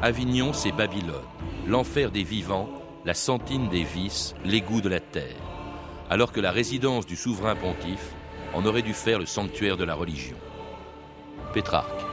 Avignon, c'est Babylone, l'enfer des vivants, la sentine des vices, l'égout de la terre, alors que la résidence du souverain pontife en aurait dû faire le sanctuaire de la religion. Pétrarque.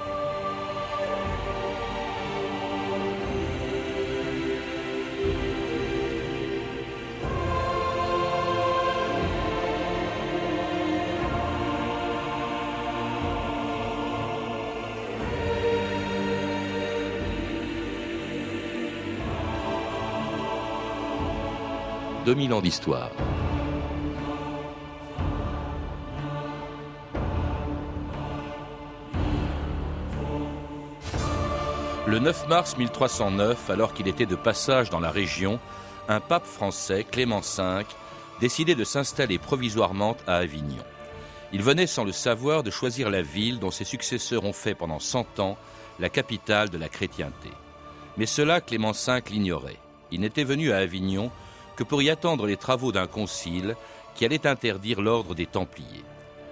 2000 ans d'histoire. Le 9 mars 1309, alors qu'il était de passage dans la région, un pape français, Clément V, décidait de s'installer provisoirement à Avignon. Il venait sans le savoir de choisir la ville dont ses successeurs ont fait pendant cent ans la capitale de la chrétienté. Mais cela, Clément V l'ignorait. Il n'était venu à Avignon que pour y attendre les travaux d'un concile qui allait interdire l'ordre des Templiers.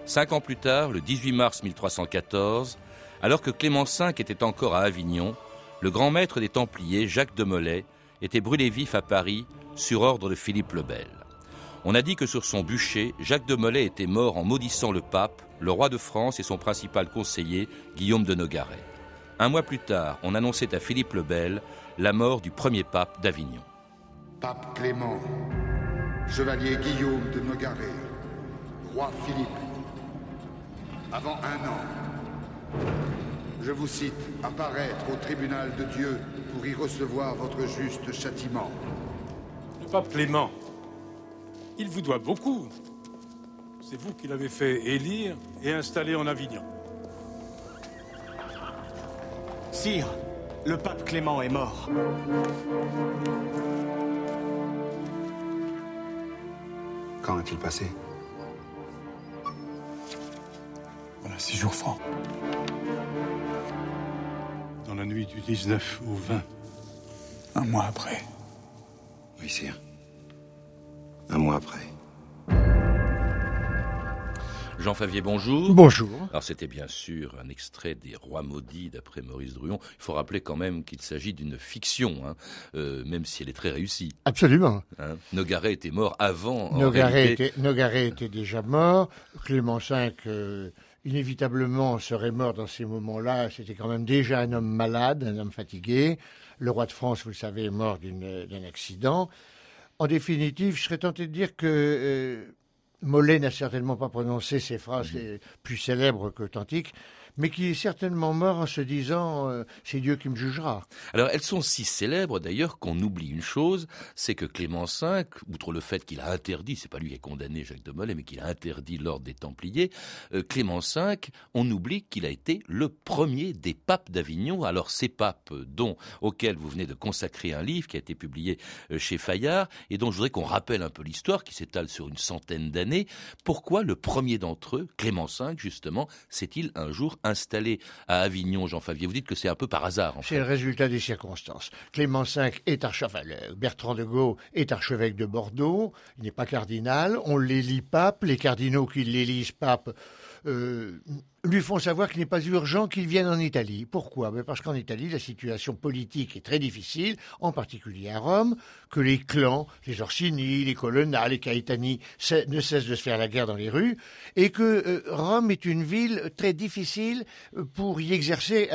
Cinq ans plus tard, le 18 mars 1314, alors que Clément V était encore à Avignon, le grand maître des Templiers, Jacques de Molay, était brûlé vif à Paris sur ordre de Philippe le Bel. On a dit que sur son bûcher, Jacques de Molay était mort en maudissant le pape, le roi de France et son principal conseiller, Guillaume de Nogaret. Un mois plus tard, on annonçait à Philippe le Bel la mort du premier pape d'Avignon. Pape Clément, chevalier Guillaume de Nogaret, roi Philippe, avant un an, je vous cite, apparaître au tribunal de Dieu pour y recevoir votre juste châtiment. Le pape Clément, il vous doit beaucoup. C'est vous qui l'avez fait élire et installer en Avignon. Sire, le pape Clément est mort. Quand a-t-il passé Voilà six jours francs. Dans la nuit du 19 au 20. Un mois après. Oui, sire. Un mois après. Jean Favier, bonjour. Bonjour. Alors c'était bien sûr un extrait des Rois maudits d'après Maurice Druon. Il faut rappeler quand même qu'il s'agit d'une fiction, hein, euh, même si elle est très réussie. Absolument. Hein. Nogaret était mort avant. Nogaret, était, Nogaret était, déjà mort. Clément V, euh, inévitablement, serait mort dans ces moments-là. C'était quand même déjà un homme malade, un homme fatigué. Le roi de France, vous le savez, est mort d'un accident. En définitive, je serais tenté de dire que euh, Mollet n'a certainement pas prononcé ces phrases mmh. plus célèbres qu'authentiques, mais qui est certainement mort en se disant euh, c'est Dieu qui me jugera. Alors elles sont si célèbres d'ailleurs qu'on oublie une chose, c'est que Clément V, outre le fait qu'il a interdit, c'est pas lui qui a condamné Jacques de Molay, mais qu'il a interdit l'ordre des Templiers, euh, Clément V, on oublie qu'il a été le premier des papes d'Avignon. Alors ces papes dont auxquels vous venez de consacrer un livre qui a été publié euh, chez Fayard et dont je voudrais qu'on rappelle un peu l'histoire qui s'étale sur une centaine d'années. Pourquoi le premier d'entre eux, Clément V justement, s'est-il un jour installé à Avignon, Jean Favier. Vous dites que c'est un peu par hasard. C'est le résultat des circonstances. Clément V est archevêque, Bertrand de Gaulle est archevêque de Bordeaux, il n'est pas cardinal, on l'élit pape, les cardinaux qui l'élisent pape euh, lui font savoir qu'il n'est pas urgent qu'il vienne en Italie. Pourquoi? Ben, Parce qu'en Italie, la situation politique est très difficile, en particulier à Rome, que les clans, les Orsini, les Colonna, les Caetani ne cessent de se faire la guerre dans les rues, et que euh, Rome est une ville très difficile euh, pour y exercer,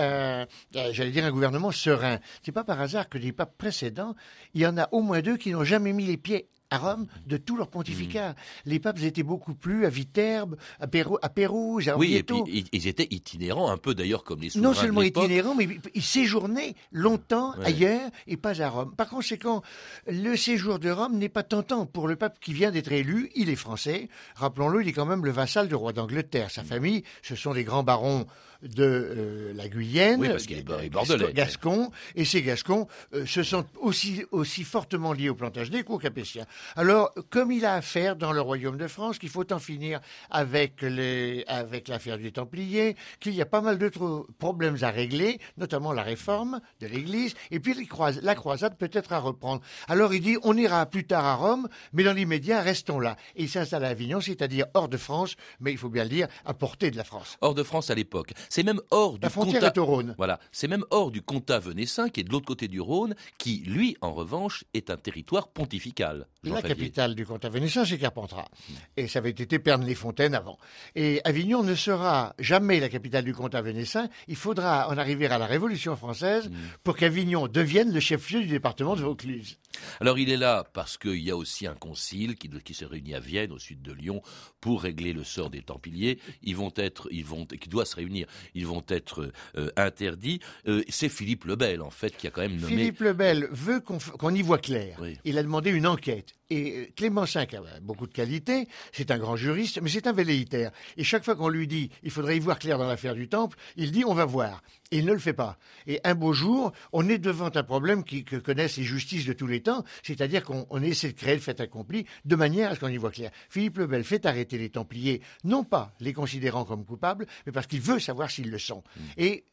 j'allais dire, un gouvernement serein. C'est pas par hasard que les papes précédents, il y en a au moins deux qui n'ont jamais mis les pieds à Rome de tout leur pontificat. Mm. Les papes étaient beaucoup plus à Viterbe, à, Pérou, à Pérouse, à Oui, et puis ils étaient itinérants, un peu d'ailleurs comme les souverains Non seulement itinérants, mais ils séjournaient longtemps ailleurs et pas à Rome. Par conséquent, le séjour de Rome n'est pas tentant pour le pape qui vient d'être élu. Il est français. Rappelons-le, il est quand même le vassal du roi d'Angleterre. Sa mm. famille, ce sont des grands barons de euh, la Guyenne, oui, parce qu'il est bordelais, Gascon, et ces Gascons euh, se sont aussi, aussi fortement liés au Plantagenet qu'aux Capétiens. Alors, comme il a affaire dans le royaume de France, qu'il faut en finir avec les, avec l'affaire du Templier, qu'il y a pas mal d'autres problèmes à régler, notamment la réforme de l'Église, et puis la croisade peut-être à reprendre. Alors il dit, on ira plus tard à Rome, mais dans l'immédiat, restons là. Et il s'installe à Avignon, c'est-à-dire hors de France, mais il faut bien le dire, à portée de la France. Hors de France à l'époque. C'est même hors du La frontière est au Rhône. Voilà. C'est même hors du comtat venessin, qui est de l'autre côté du Rhône, qui, lui, en revanche, est un territoire pontifical. La capitale du comtat venessin, c'est Carpentras. Et ça avait été Pernes-les-Fontaines avant. Et Avignon ne sera jamais la capitale du comtat venessin. Il faudra en arriver à la Révolution française mm. pour qu'Avignon devienne le chef-lieu du département de Vaucluse. Alors il est là parce qu'il y a aussi un concile qui, qui, se réunit à Vienne, au sud de Lyon, pour régler le sort des Templiers. Ils vont être, ils vont, qui doit se réunir, ils vont être euh, interdits. Euh, c'est Philippe le Bel, en fait, qui a quand même nommé. Philippe le Bel veut qu'on y voit clair. Il a demandé une enquête. Et euh, Clément V a beaucoup de qualités, c'est un grand juriste, mais c'est un velléitaire. Et chaque fois qu'on lui dit il faudrait y voir clair dans l'affaire du Temple, il dit on va voir. Et il ne le fait pas. Et un beau jour, on est devant un problème qui, que connaissent les justices de tous les temps, c'est-à-dire qu'on essaie de créer le fait accompli de manière à ce qu'on y voit clair. Philippe le Bel fait arrêter les Templiers, non pas les considérant comme coupables, mais parce qu'il veut savoir s'ils le sont. Mm. Et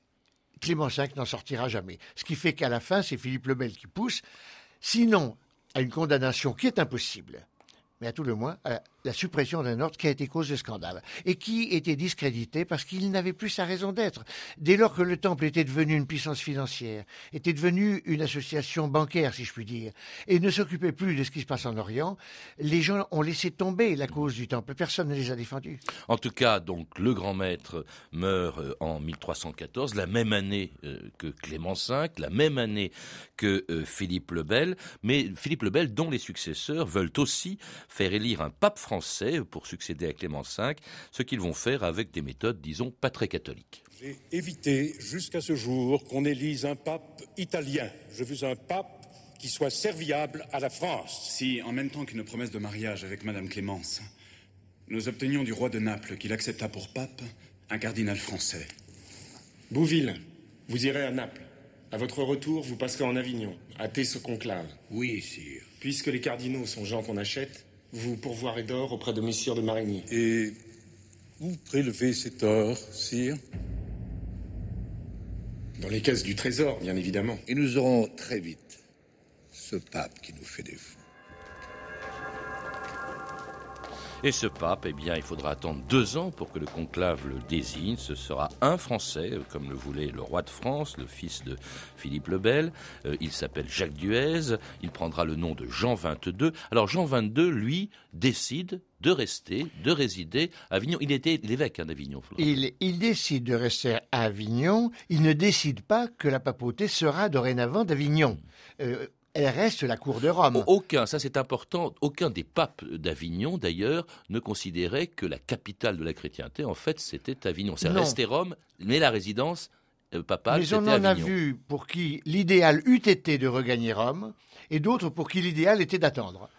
Clément V n'en sortira jamais. Ce qui fait qu'à la fin, c'est Philippe le Bel qui pousse. Sinon, à une condamnation qui est impossible, mais à tout le moins à la suppression d'un ordre qui a été cause de scandale et qui était discrédité parce qu'il n'avait plus sa raison d'être. Dès lors que le Temple était devenu une puissance financière, était devenu une association bancaire, si je puis dire, et ne s'occupait plus de ce qui se passe en Orient, les gens ont laissé tomber la cause du Temple. Personne ne les a défendus. En tout cas, donc, le grand maître meurt euh, en 1314, la même année euh, que Clément V, la même année que euh, Philippe le Bel, mais Philippe le Bel, dont les successeurs veulent aussi faire élire un pape français pour succéder à Clément V, ce qu'ils vont faire avec des méthodes, disons, pas très catholiques. J'ai évité jusqu'à ce jour qu'on élise un pape italien. Je veux un pape qui soit serviable à la France. Si, en même temps qu'une promesse de mariage avec Madame Clémence, nous obtenions du roi de Naples qu'il accepta pour pape un cardinal français. Bouville, vous irez à Naples. À votre retour, vous passerez en Avignon, à ce conclave. Oui, sire. Puisque les cardinaux sont gens qu'on achète, vous pourvoirez d'or auprès de messieurs de Marigny. Et où prélevez cet or, sire? Dans les caisses du trésor, bien évidemment. Et nous aurons très vite ce pape qui nous fait défaut. Et ce pape, eh bien, il faudra attendre deux ans pour que le conclave le désigne. Ce sera un Français, euh, comme le voulait le roi de France, le fils de Philippe le Bel. Euh, il s'appelle Jacques Duez. Il prendra le nom de Jean XXII. Alors Jean XXII, lui, décide de rester, de résider à Avignon. Il était l'évêque hein, d'Avignon. Il, décide de rester à Avignon. Il ne décide pas que la papauté sera dorénavant d'Avignon. Euh, elle reste la cour de Rome. Aucun, ça c'est important, aucun des papes d'Avignon d'ailleurs ne considérait que la capitale de la chrétienté, en fait, c'était Avignon. C'est resté Rome, mais la résidence euh, papale, Mais on en a vu pour qui l'idéal eût été de regagner Rome, et d'autres pour qui l'idéal était d'attendre.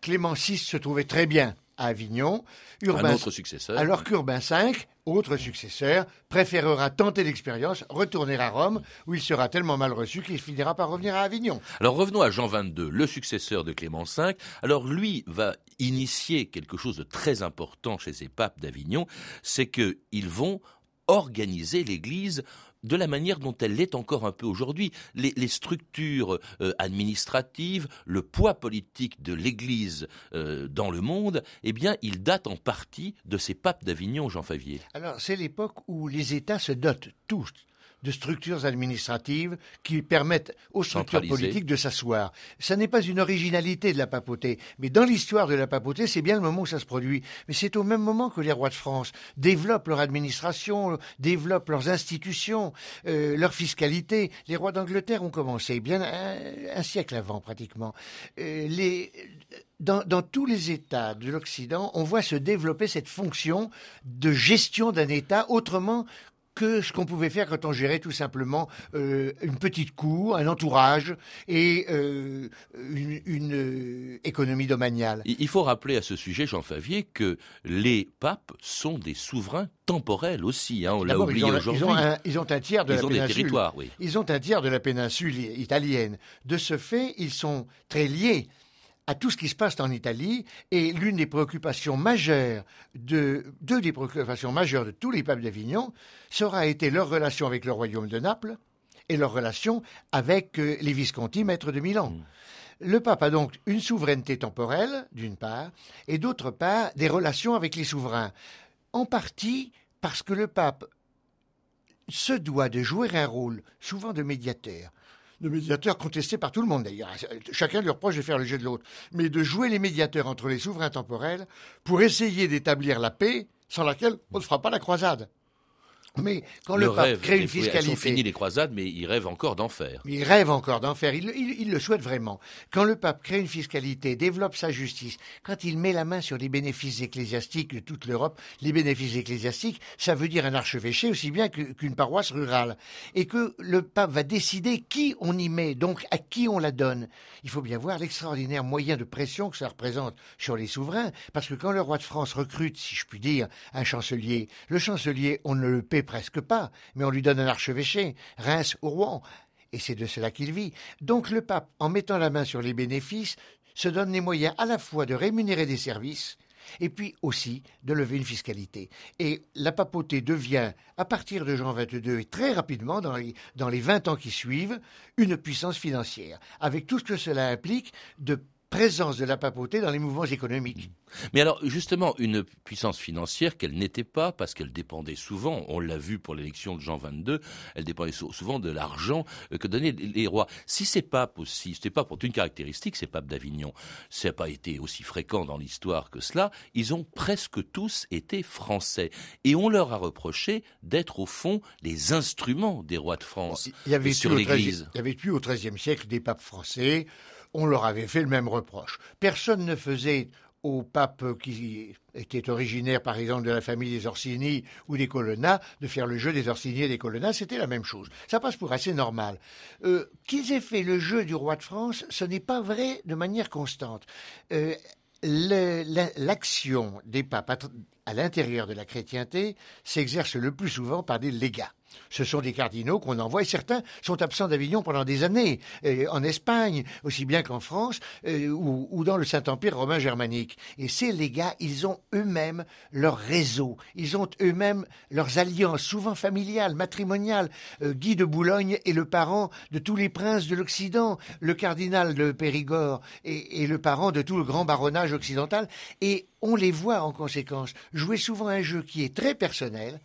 Clément VI se trouvait très bien à Avignon. Urbain, un autre successeur. Alors qu'Urbain V, autre successeur, préférera tenter l'expérience, retourner à Rome, où il sera tellement mal reçu qu'il finira par revenir à Avignon. Alors revenons à Jean XXII, le successeur de Clément V. Alors lui va initier quelque chose de très important chez ces papes d'Avignon, c'est qu'ils vont organiser l'Église de la manière dont elle l'est encore un peu aujourd'hui. Les, structures euh, administratives, le poids politique de l'Église euh, dans le monde, eh bien, il date en partie de ces papes d'Avignon, Jean Favier. Alors, c'est l'époque où les États se dotent tous de structures administratives qui permettent aux structures politiques de s'asseoir. Ça n'est pas une originalité de la papauté, mais dans l'histoire de la papauté, c'est bien le moment où ça se produit. Mais c'est au même moment que les rois de France développent leur administration, développent leurs institutions, euh, leur fiscalité. Les rois d'Angleterre ont commencé bien un, siècle avant pratiquement. Euh, les, dans, dans, tous les États de l'Occident, on voit se développer cette fonction de gestion d'un État autrement que ce qu'on pouvait faire quand on gérait tout simplement euh, une petite cour, un entourage et euh, une, euh, économie domaniale. Il faut rappeler à ce sujet, Jean Favier, que les papes sont des souverains temporels aussi. Hein, on l'a oublié aujourd'hui. Ils, ont un tiers de ils la ont péninsule. Des territoires, oui. Ils ont un tiers de la péninsule italienne. De ce fait, ils sont très liés à tout ce qui se passe en Italie et l'une des préoccupations majeures de deux des préoccupations majeures de tous les papes d'Avignon sera été leur relation avec le royaume de Naples et leur relation avec euh, les Visconti, maîtres de Milan. Mm. Le pape a donc une souveraineté temporelle, d'une part, et d'autre part, des relations avec les souverains. En partie parce que le pape se doit de jouer un rôle, souvent de médiateur, de médiateur contesté par tout le monde d'ailleurs. Chacun lui reproche de faire le jeu de l'autre, mais de jouer les médiateurs entre les souverains temporels pour essayer d'établir la paix sans laquelle on ne fera pas la croisade. Mais quand le, pape rêve, crée une elles sont fiscalité, finies les croisades, mais il rêve encore d'en faire. il rêve encore d'en faire, il, il- il le souhaite vraiment. Quand le pape crée une fiscalité, développe sa justice, quand il met la main sur les bénéfices ecclésiastiques de toute l'Europe, les bénéfices ecclésiastiques, ça veut dire un archevêché aussi bien qu'une paroisse rurale. Et que le pape va décider qui on y met, donc à qui on la donne. Il faut bien voir l'extraordinaire moyen de pression que ça représente sur les souverains, parce que quand le roi de France recrute, si je puis dire, un chancelier, le chancelier, on ne le paie presque pas, mais on lui donne un archevêché, Reims ou Rouen. Et c'est de cela qu'il vit. Donc le pape, en mettant la main sur les bénéfices, se donne les moyens à la fois de rémunérer des services et puis aussi de lever une fiscalité. Et la papauté devient, à partir de Jean XXII et très rapidement, dans les, dans les 20 ans qui suivent, une puissance financière, avec tout ce que cela implique de présence de la papauté dans les mouvements économiques. Mais alors, justement, une puissance financière qu'elle n'était pas, parce qu'elle dépendait souvent, on l'a vu pour l'élection de Jean XXII, elle dépendait sou- souvent de l'argent euh, que donnaient les rois. Si ces papes aussi, c'était pas pour une caractéristique, ces papes d'Avignon, ça n'a pas été aussi fréquent dans l'histoire que cela, ils ont presque tous été français. Et on leur a reproché d'être au fond les instruments des rois de France Il y avait sur l'Église. Il y avait plus au XIIIe siècle des papes français. On leur avait fait le même reproche. Personne ne faisait aux papes qui étaient originaires, par exemple, de la famille des Orsini ou des Colonna, de faire le jeu des Orsini et des Colonna, c'était la même chose. Ça passe pour assez normal. Euh, Qu'ils aient fait le jeu du roi de France, ce n'est pas vrai de manière constante. Euh, L'action des papes à à l'intérieur de la chrétienté s'exerce le plus souvent par des légats. Ce sont des cardinaux qu'on envoie, et certains sont absents d'Avignon pendant des années, euh, en Espagne, aussi bien qu'en France, euh, ou, dans le Saint-Empire romain germanique. Et ces légats, ils ont eux-mêmes leur réseau, ils ont eux-mêmes leurs alliances, souvent familiales, matrimoniales. Euh, Guy de Boulogne est le parent de tous les princes de l'Occident, le cardinal de Périgord est le parent de tout le grand baronnage occidental, et on les voit en conséquence jouer souvent un jeu qui est très personnel,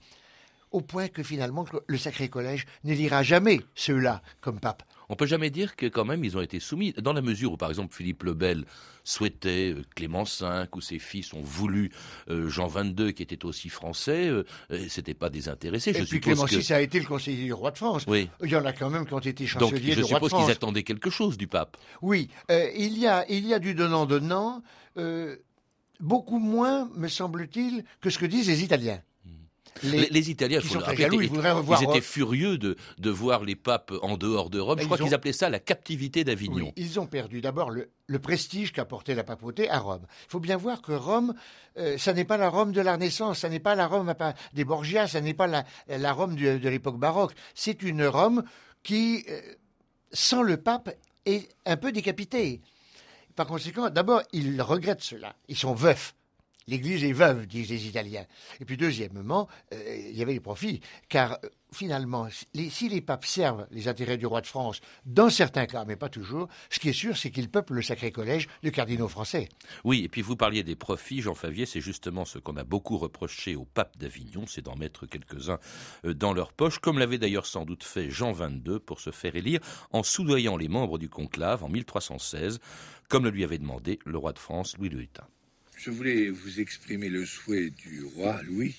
au point que finalement le Sacré Collège n'élira jamais ceux-là comme pape. On peut jamais dire que quand même ils ont été soumis, dans la mesure où par exemple Philippe le Bel souhaitait euh, Clément V, ou ses fils ont voulu euh, Jean XXII qui était aussi français, euh, euh, c'était pas désintéressé. Et je puis Clément que... VI a été le conseiller du roi de France. Oui. Il y en a quand même qui ont été chanceliers je du roi de suppose qu'ils France. attendaient quelque chose du pape. Oui, il, y a, il y a du donnant-donnant, euh, beaucoup moins, me semble-t-il, que ce que disent les Italiens. Les, les Italiens, qui faut sont le très rappeler, jaloux, ils étaient- voudraient revoir ils étaient Rome. furieux de, de voir les papes en dehors de Rome. Je crois ils ont- qu'ils appelaient ça la captivité d'Avignon. Oui, ils ont perdu d'abord le, le prestige qu'apportait la papauté à Rome. Il faut bien voir que Rome, euh, ça n'est pas la Rome de la Renaissance, ça n'est pas la Rome des Borgia, ça n'est pas la, la Rome de, de l'époque baroque. C'est une Rome qui, euh, sans le pape, est un peu décapitée. Par conséquent, d'abord, ils regrettent cela. Ils sont veufs. L'Église est veuve, disent les Italiens. Et puis deuxièmement, euh, il y avait les profits, car euh, finalement, si les, papes servent les intérêts du roi de France, dans certains cas, mais pas toujours, ce qui est sûr, c'est qu'ils peuplent le sacré collège de cardinaux français. Oui, et puis vous parliez des profits, Jean Favier, c'est justement ce qu'on a beaucoup reproché au pape d'Avignon, c'est d'en mettre quelques-uns euh, dans leur poche, comme l'avait d'ailleurs sans doute fait Jean XXII pour se faire élire, en soudoyant les membres du conclave en 1316, comme le lui avait demandé le roi de France Louis Hutin. Je voulais vous exprimer le souhait du roi Louis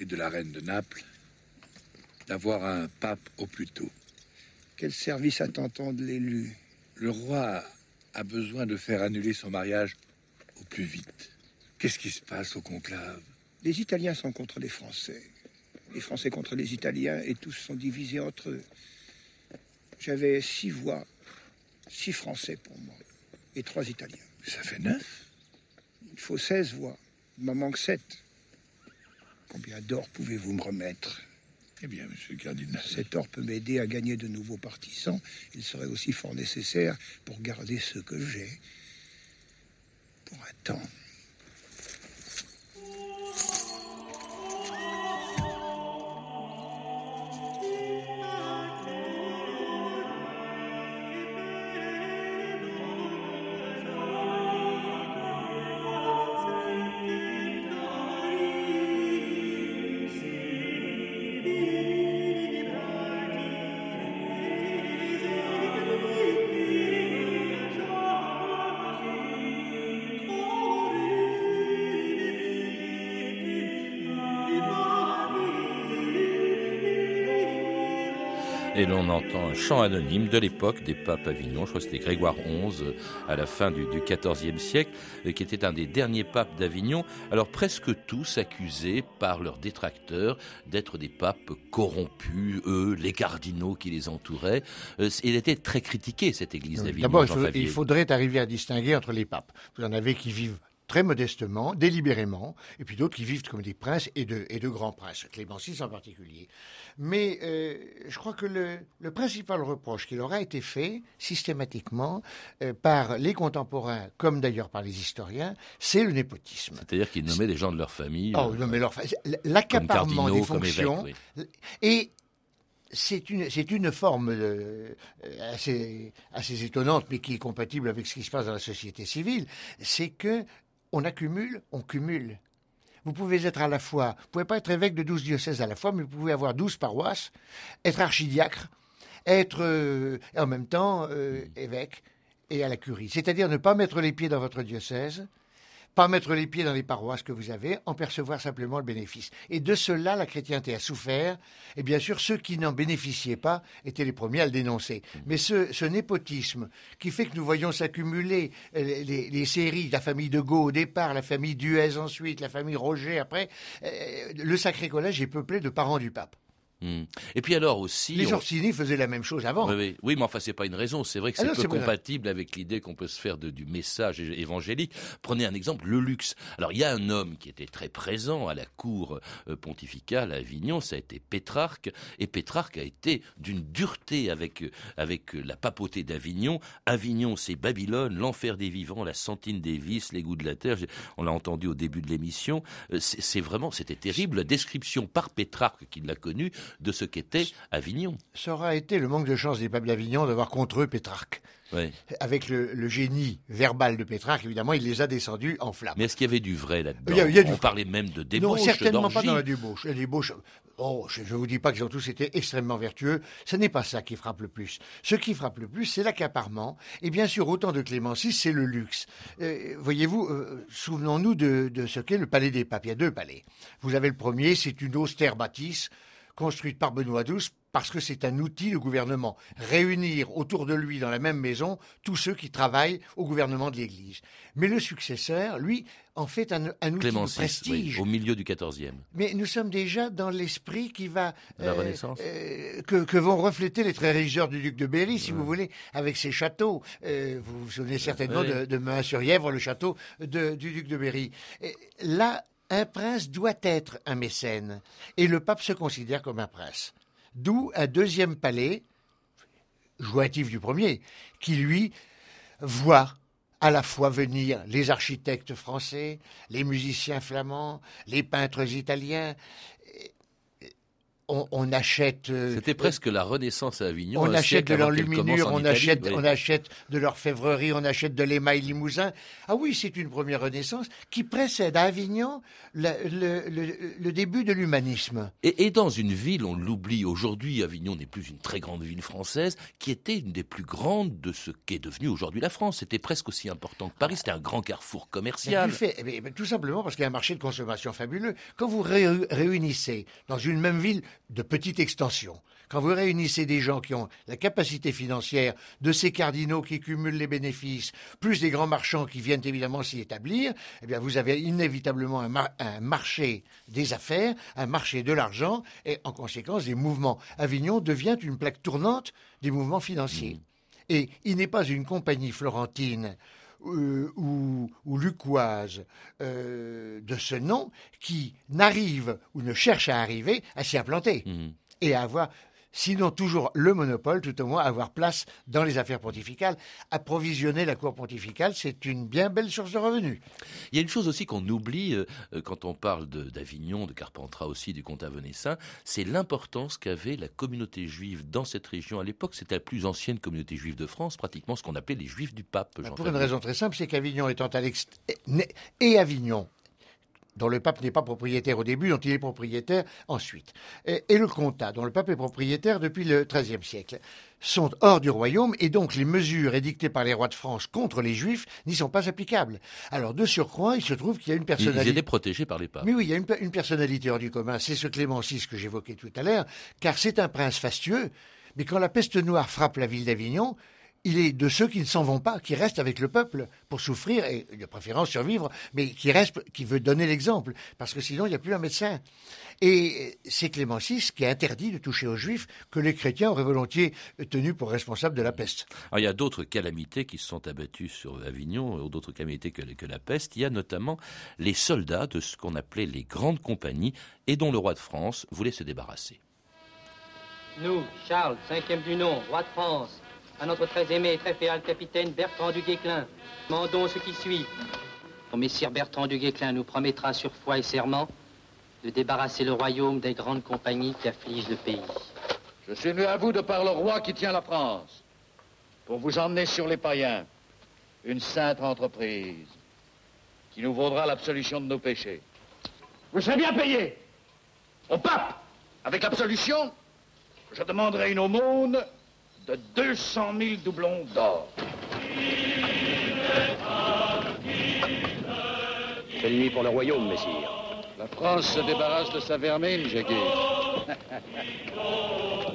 et de la reine de Naples d'avoir un pape au plus tôt. Quel service attend-on de l'élu? Le roi a besoin de faire annuler son mariage au plus vite. Qu'est-ce qui se passe au conclave? Les Italiens sont contre les Français. Les Français contre les Italiens et tous sont divisés entre eux. J'avais six voix, six Français pour moi et trois Italiens. Ça fait neuf? Il faut 16 voix. Il m'en manque 7. Combien d'or pouvez-vous me remettre? Eh bien, monsieur le cardinal. Cet or peut m'aider à gagner de nouveaux partisans. Il serait aussi fort nécessaire pour garder ceux que j'ai. pour un temps. Et l'on entend un chant anonyme de l'époque des papes Avignon, je crois que c'était Grégoire XI, euh, à la fin du, XIVe siècle, euh, qui était un des derniers papes d'Avignon. Alors presque tous accusés par leurs détracteurs d'être des papes corrompus, eux, les cardinaux qui les entouraient. Euh, il était très critiqué, cette église d'Avignon. D'abord, il faudrait arriver à distinguer entre les papes. Vous en avez qui vivent très modestement, délibérément, et puis d'autres qui vivent comme des princes et de, et de grands princes, Clément VI en particulier. Mais euh, je crois que le, le, principal reproche qui leur a été fait systématiquement euh, par les contemporains, comme d'ailleurs par les historiens, c'est le népotisme. C'est-à-dire qu'ils nommaient des gens de leur famille. Oh, nommaient leur L'accaparement des fonctions. Et c'est une, c'est une forme euh, assez, assez étonnante, mais qui est compatible avec ce qui se passe dans la société civile. C'est que on accumule, on cumule. Vous pouvez être à la fois, vous pouvez pas être évêque de douze diocèses à la fois, mais vous pouvez avoir douze paroisses, être archidiacre, être euh, en même temps euh, évêque et à la curie. C'est-à-dire ne pas mettre les pieds dans votre diocèse, pas mettre les pieds dans les paroisses que vous avez, en percevoir simplement le bénéfice. Et de cela, la chrétienté a souffert. Et bien sûr, ceux qui n'en bénéficiaient pas étaient les premiers à le dénoncer. Mais ce, népotisme qui fait que nous voyons s'accumuler euh, les, séries, la famille de Gaulle au départ, la famille Duez ensuite, la famille Roger après, euh, le Sacré Collège est peuplé de parents du pape. Hmm. Et puis alors aussi... Les Orsini faisaient la même chose avant. Oui, oui. mais enfin, c'est pas une raison. C'est vrai que ah c'est peu compatible avec l'idée qu'on peut se faire de, du message évangélique. Prenez un exemple, le luxe. Alors, il y a un homme qui était très présent à la cour euh, pontificale à Avignon, ça a été Pétrarque. Et Pétrarque a été d'une dureté avec, euh, avec la papauté d'Avignon. Avignon, c'est Babylone, l'enfer des vivants, la sentine des vices, les goûts de la terre. On l'a entendu au début de l'émission. Euh, c'est vraiment, c'était terrible. La description par Pétrarque, qui l'a connu, de ce qu'était Avignon. Ça aura été le manque de chance des papes d'Avignon d'avoir contre eux Pétrarque. Avec le, génie verbal de Pétrarque, évidemment, il les a descendus en flammes. Mais est-ce qu'il y avait du vrai là-dedans On parlait même de débauche, Non, certainement pas dans la débauche. La débauche oh, je ne vous dis pas qu'ils ont tous été extrêmement vertueux. Ce n'est pas ça qui frappe le plus. Ce qui frappe le plus, c'est l'accaparement. Et bien sûr, autant de Clémencis, c'est le luxe. Euh, voyez-vous, euh, souvenons-nous de, de ce qu'est le palais des papes. Il y a deux palais. Vous avez le premier, c'est une austère bâtisse construite par Benoît XII parce que c'est un outil de gouvernement. Réunir autour de lui dans la même maison tous ceux qui travaillent au gouvernement de l'Église. Mais le successeur, lui, en fait un, outil de prestige. au milieu du XIVe. Mais nous sommes déjà dans l'esprit qui va... La euh, Renaissance euh, que, vont refléter les très régisseurs du duc de Berry, si vous voulez, avec ses châteaux. Euh, vous vous souvenez certainement de, de Main-sur-Yèvre, le château du duc de Berry. là, un prince doit être un mécène, et le pape se considère comme un prince. D'où un deuxième palais, jointif du premier, qui lui voit à la fois venir les architectes français, les musiciens flamands, les peintres italiens, on, achète. Euh, C'était presque la Renaissance à Avignon. On achète de l'enluminure, on achète, on achète de l'orfèvrerie, on achète de l'émail limousin. Ah oui, c'est une première Renaissance qui précède à Avignon le, début de l'humanisme. Et, dans une ville, on l'oublie aujourd'hui, Avignon n'est plus une très grande ville française, qui était une des plus grandes de ce qu'est devenu aujourd'hui la France. C'était presque aussi important que Paris. C'était un grand carrefour commercial. Fait, eh tout simplement parce qu'il y a un marché de consommation fabuleux. Quand vous réunissez dans une même ville de petite extension. Quand vous réunissez des gens qui ont la capacité financière de ces cardinaux qui cumulent les bénéfices, plus des grands marchands qui viennent évidemment s'y établir, eh bien vous avez inévitablement un, marché des affaires, un marché de l'argent, et en conséquence des mouvements. Avignon devient une plaque tournante des mouvements financiers. Mmh. Et il n'est pas une compagnie florentine euh, ou, ou, lucoise euh, de ce nom qui n'arrive ou ne cherche à arriver à s'y implanter mmh. et à avoir sinon toujours le monopole, tout au moins avoir place dans les affaires pontificales. Approvisionner la cour pontificale, c'est une bien belle source de revenus. Il y a une chose aussi qu'on oublie euh, euh, quand on parle d'Avignon, de, Carpentras aussi, du comte Avenessin, c'est l'importance qu'avait la communauté juive dans cette région. À l'époque, c'était la plus ancienne communauté juive de France, pratiquement ce qu'on appelait les juifs du pape. Bah, pour une raison très simple, c'est qu'Avignon étant à et Avignon dont le pape n'est pas propriétaire au début, dont il est propriétaire ensuite, et, le comtat, dont le pape est propriétaire depuis le XIIIe siècle, sont hors du royaume et donc les mesures édictées par les rois de France contre les juifs n'y sont pas applicables. Alors de surcroît, il se trouve qu'il y a une personnalité... Ils étaient protégés par les papes. Mais oui, il y a une, une personnalité hors du commun, c'est ce Clément VI que j'évoquais tout à l'heure, car c'est un prince fastueux, mais quand la peste noire frappe la ville d'Avignon, il est de ceux qui ne s'en vont pas, qui restent avec le peuple pour souffrir et de préférence survivre, mais qui reste, qui veut donner l'exemple, parce que sinon il n'y a plus un médecin. Et c'est Clément VI qui a interdit de toucher aux Juifs que les chrétiens auraient volontiers tenu pour responsables de la peste. Alors, il y a d'autres calamités qui se sont abattues sur Avignon, d'autres calamités que, que la peste. Il y a notamment les soldats de ce qu'on appelait les grandes compagnies et dont le roi de France voulait se débarrasser. Nous, Charles, cinquième du nom, roi de France, à notre très aimé et très féal capitaine Bertrand du Guesclin. Demandons ce qui suit. Mon messire Bertrand du Guesclin nous promettra sur foi et serment de débarrasser le royaume des grandes compagnies qui affligent le pays. Je suis venu à vous de par le roi qui tient la France, pour vous emmener sur les païens une sainte entreprise qui nous vaudra l'absolution de nos péchés. Vous serez bien payé au pape. Avec l'absolution, je demanderai une aumône de 200 000 doublons d'or. C'est nuit pour le royaume, messire. La France se débarrasse de sa vermine, Jackie.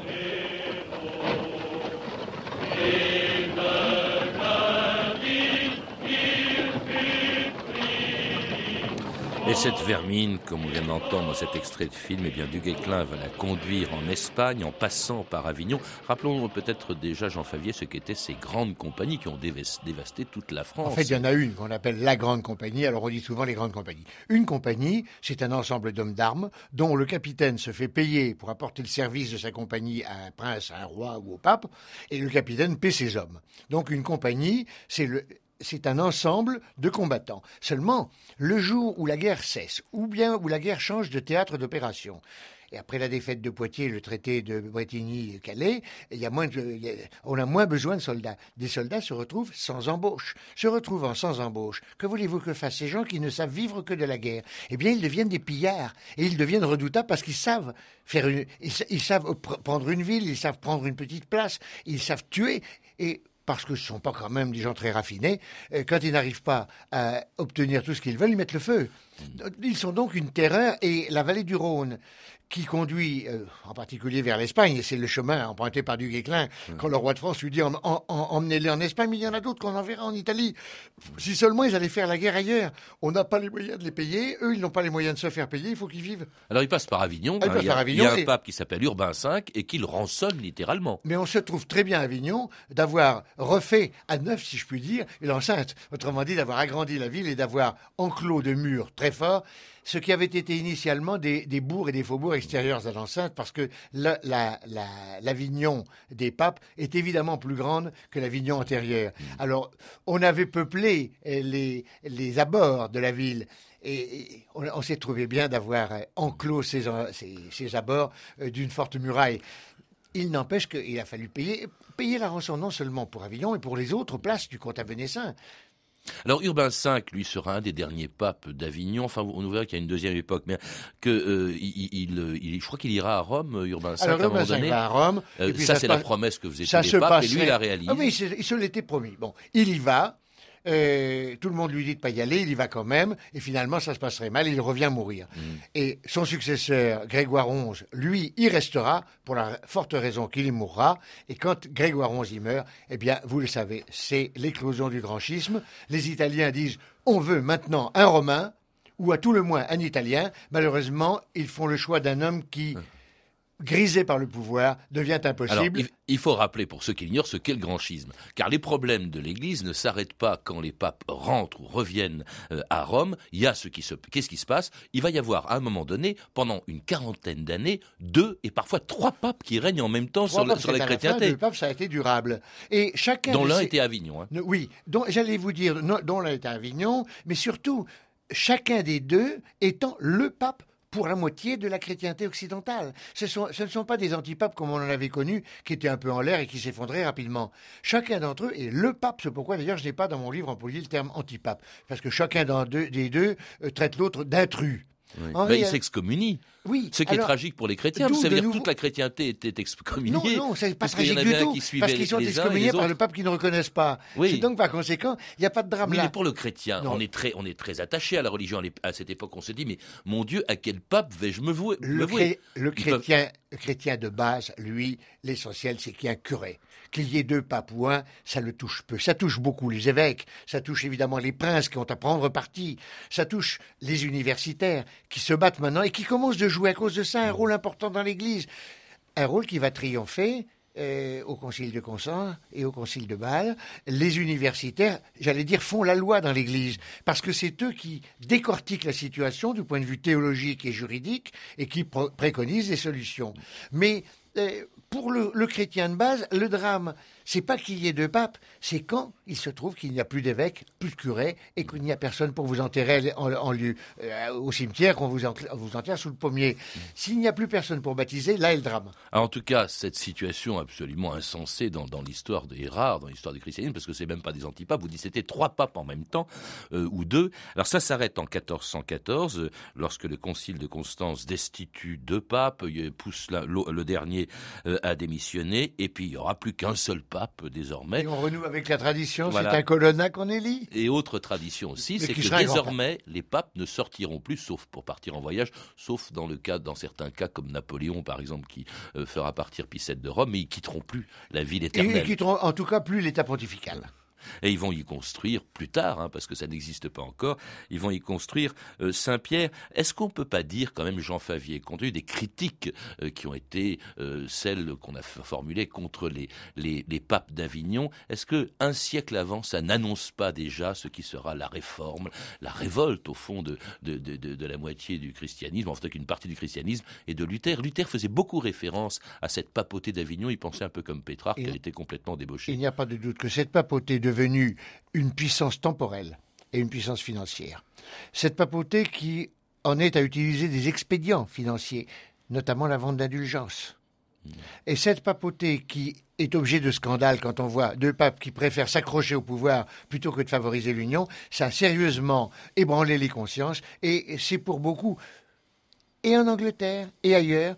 cette vermine, comme on vient d'entendre dans cet extrait de film, eh bien, Duguay-Clin va la conduire en Espagne en passant par Avignon. Rappelons peut-être déjà, Jean Favier, ce qu'étaient ces grandes compagnies qui ont dévasté toute la France. En fait, il y en a une qu'on appelle la grande compagnie. Alors, on dit souvent les grandes compagnies. Une compagnie, c'est un ensemble d'hommes d'armes dont le capitaine se fait payer pour apporter le service de sa compagnie à un prince, à un roi ou au pape, et le capitaine paie ses hommes. Donc, une compagnie, c'est le, c'est un ensemble de combattants. Seulement, le jour où la guerre cesse, ou bien où la guerre change de théâtre d'opération, et après la défaite de Poitiers, le traité de Bretigny-Calais, on a moins besoin de soldats. Des soldats se retrouvent sans embauche. Se retrouvant sans embauche, que voulez-vous que fassent ces gens qui ne savent vivre que de la guerre? Eh bien, ils deviennent des pillards. Et ils deviennent redoutables parce qu'ils savent faire ils savent prendre une ville, ils savent prendre une petite place, ils savent tuer. Et parce que ce ne sont pas quand même des gens très raffinés, quand ils n'arrivent pas à obtenir tout ce qu'ils veulent, ils mettent le feu. Ils sont donc une terreur et la vallée du Rhône, qui conduit euh, en particulier vers l'Espagne, et c'est le chemin emprunté par du Guesclin, quand le roi de France lui dit emmenez-les en Espagne, mais il y en a d'autres qu'on enverra en Italie. Si seulement ils allaient faire la guerre ailleurs. On n'a pas les moyens de les payer, eux ils n'ont pas les moyens de se faire payer, il faut qu'ils vivent. Alors ils passent par Avignon, ah, hein, il, y a, il, y a, un pape qui s'appelle Urbain V et qui le rançonne littéralement. Mais on se trouve très bien à Avignon d'avoir refait à neuf, si je puis dire, l'enceinte, autrement dit d'avoir agrandi la ville et d'avoir enclos de murs très forts ce qui avait été initialement des, bourgs et des faubourgs extérieurs à l'enceinte, parce que l'Avignon des papes est évidemment plus grande que l'Avignon antérieur. Mmh. Alors, on avait peuplé les, les abords de la ville. Et on, s'est trouvé bien d'avoir enclos ces, ces, abords euh, d'une forte muraille. Il n'empêche qu'il a fallu payer, payer la rançon non seulement pour Avignon, mais pour les autres places du comte Avenessin. Alors Urbain V, lui, sera un des derniers papes d'Avignon. Enfin, on verra qu'il y a une deuxième époque, mais que euh, il, je crois qu'il ira à Rome, Urbain V, Alors, à un moment donné. Va à Rome. Euh, ça, c'est la promesse que vous étiez les papes, et lui, il la réalisé. Ah oui, il se l'était promis. Bon, il y va. Tout le monde lui dit de pas y aller, il y va quand même, et finalement ça se passerait mal, il revient mourir. Mm. Et son successeur, Grégoire XI, lui, y restera pour la forte raison qu'il y mourra. Et quand Grégoire XI y meurt, eh bien, vous le savez, c'est l'éclosion du grand schisme. Les Italiens disent on veut maintenant un Romain, ou à tout le moins un Italien. Malheureusement, ils font le choix d'un homme qui grisé par le pouvoir, devient impossible. Alors, il faut rappeler pour ceux qui ignorent ce qu'est le grand schisme, car les problèmes de l'Église ne s'arrêtent pas quand les papes rentrent ou reviennent euh, à Rome. Il y a ce qui se, qu'est-ce qui se passe? Il va y avoir à un moment donné, pendant une quarantaine d'années, deux et parfois trois papes qui règnent en même temps sur, la, sur la chrétienté. Le pape, ça a été durable. Et chacun dont l'un était à Avignon. Hein. Oui, dont j'allais vous dire, dont l'un était à Avignon, mais surtout chacun des deux étant le pape pour la moitié de la chrétienté occidentale. Ce, ne sont pas des antipapes comme on en avait connu, qui étaient un peu en l'air et qui s'effondraient rapidement. Chacun d'entre eux est le pape. C'est pourquoi d'ailleurs je n'ai pas dans mon livre employé le terme antipape. Parce que chacun des deux euh, traite l'autre d'intrus. Oui. Ben, il s'excommunie. Oui. Ce qui est tragique pour les chrétiens. Vous savez dire toute la chrétienté était excommuniée. Non, non, c'est pas tragique du tout. Parce qu'ils sont excommuniés par le pape qu'ils ne reconnaissent pas. Oui. donc par conséquent, il n'y a pas de drame mais là. Mais pour le chrétien, on est très, on est très attaché à la religion. À cette époque, on se dit, mais mon Dieu, à quel pape vais-je me vouer le chrétien de base, lui, l'essentiel, c'est qu'il y ait un curé. Qu'il y ait deux papes ou un, ça le touche peu. Ça touche beaucoup les évêques, ça touche évidemment les princes qui ont à prendre parti, ça touche les universitaires qui se battent maintenant et qui commencent de jouer à cause de ça un rôle important dans l'Église. Un rôle qui va triompher euh, au Concile de Constance et au Concile de Bâle, les universitaires, j'allais dire, font la loi dans l'Église, parce que c'est eux qui décortiquent la situation du point de vue théologique et juridique et qui préconisent des solutions. Mais euh, pour le, chrétien de base, le drame, c'est pas qu'il y ait deux papes, c'est quand il se trouve qu'il n'y a plus d'évêque, plus de curé, et qu'il n'y a personne pour vous enterrer en, lieu, euh, au cimetière, qu'on vous, vous enterre sous le pommier. S'il n'y a plus personne pour baptiser, là est le drame. en tout cas, cette situation absolument insensée dans, l'histoire des rares, dans l'histoire du christianisme, parce que c'est même pas des antipapes, vous dites c'était trois papes en même temps, euh, ou deux. Alors ça s'arrête en 1414, euh, lorsque le concile de Constance destitue deux papes, pousse le dernier à démissionner, et puis il n'y aura plus qu'un seul pape désormais. Et on renoue avec la tradition, c'est un colonna qu'on élit. Et autre tradition aussi, c'est que désormais les papes ne sortiront plus, sauf pour partir en voyage, sauf dans le cas, dans certains cas comme Napoléon par exemple, qui euh, fera partir Pie de Rome, mais ils quitteront plus la ville éternelle. Et ils quitteront en tout cas plus l'État pontifical. Et ils vont y construire plus tard, hein, parce que ça n'existe pas encore, ils vont y construire euh, Saint-Pierre. Est-ce qu'on ne peut pas dire quand même, Jean Favier, compte tenu des critiques euh, qui ont été euh, celles qu'on a formulées contre les, les, les papes d'Avignon, est-ce que un siècle avant, ça n'annonce pas déjà ce qui sera la réforme, la révolte au fond de, de, de, de, la moitié du christianisme, en fait qu'une partie du christianisme, et de Luther? Luther faisait beaucoup référence à cette papauté d'Avignon, il pensait un peu comme Pétrarque, qu'elle était complètement débauchée. Il n'y a pas de doute que cette papauté de une puissance temporelle et une puissance financière. Cette papauté qui en est à utiliser des expédients financiers, notamment la vente d'indulgences. Et cette papauté qui est objet de scandale quand on voit deux papes qui préfèrent s'accrocher au pouvoir plutôt que de favoriser l'union, ça a sérieusement ébranlé les consciences et c'est pour beaucoup, et en Angleterre et ailleurs,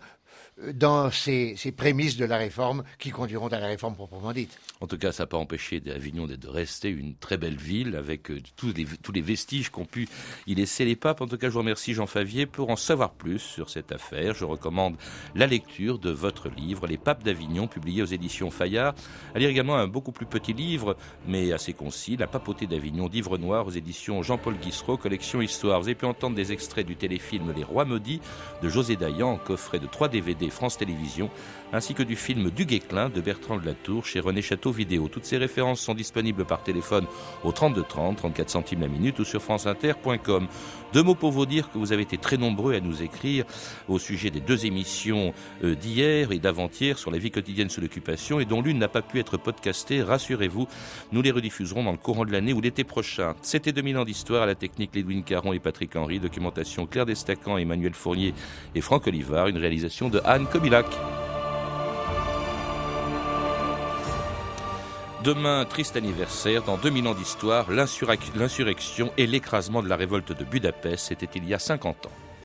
dans ces, prémices de la réforme qui conduiront à la réforme proprement dite. En tout cas, ça n'a pas empêché Avignon de rester une très belle ville avec euh, tous, les, tous les vestiges qu'ont pu y laisser les papes. En tout cas, je vous remercie Jean Favier pour en savoir plus sur cette affaire. Je recommande la lecture de votre livre, Les papes d'Avignon, publié aux éditions Fayard. À lire également un beaucoup plus petit livre, mais assez concis, La papauté d'Avignon d'Ivre Noir aux éditions Jean-Paul Guissereau, collection Histoire. Vous avez pu entendre des extraits du téléfilm Les Rois Maudits de José Dayan, coffret de 3 DVD France Télévisions, ainsi que du film Du Guéclin de Bertrand de la Tour chez René Château Vidéo. Toutes ces références sont disponibles par téléphone au 32 30, 34 centimes la minute ou sur franceinter.com. Deux mots pour vous dire que vous avez été très nombreux à nous écrire au sujet des deux émissions euh, d'hier et d'avant-hier sur la vie quotidienne sous l'occupation et dont l'une n'a pas pu être podcastée. Rassurez-vous, nous les rediffuserons dans le courant de l'année ou l'été prochain. C'était 2000 ans d'histoire à la technique Ledwin Caron et Patrick Henry, documentation Claire Destacan, Emmanuel Fournier et Franck Olivard, une réalisation de Demain, triste anniversaire, dans 2000 ans d'histoire, l'insurrection et l'écrasement de la révolte de Budapest, c'était il y a 50 ans.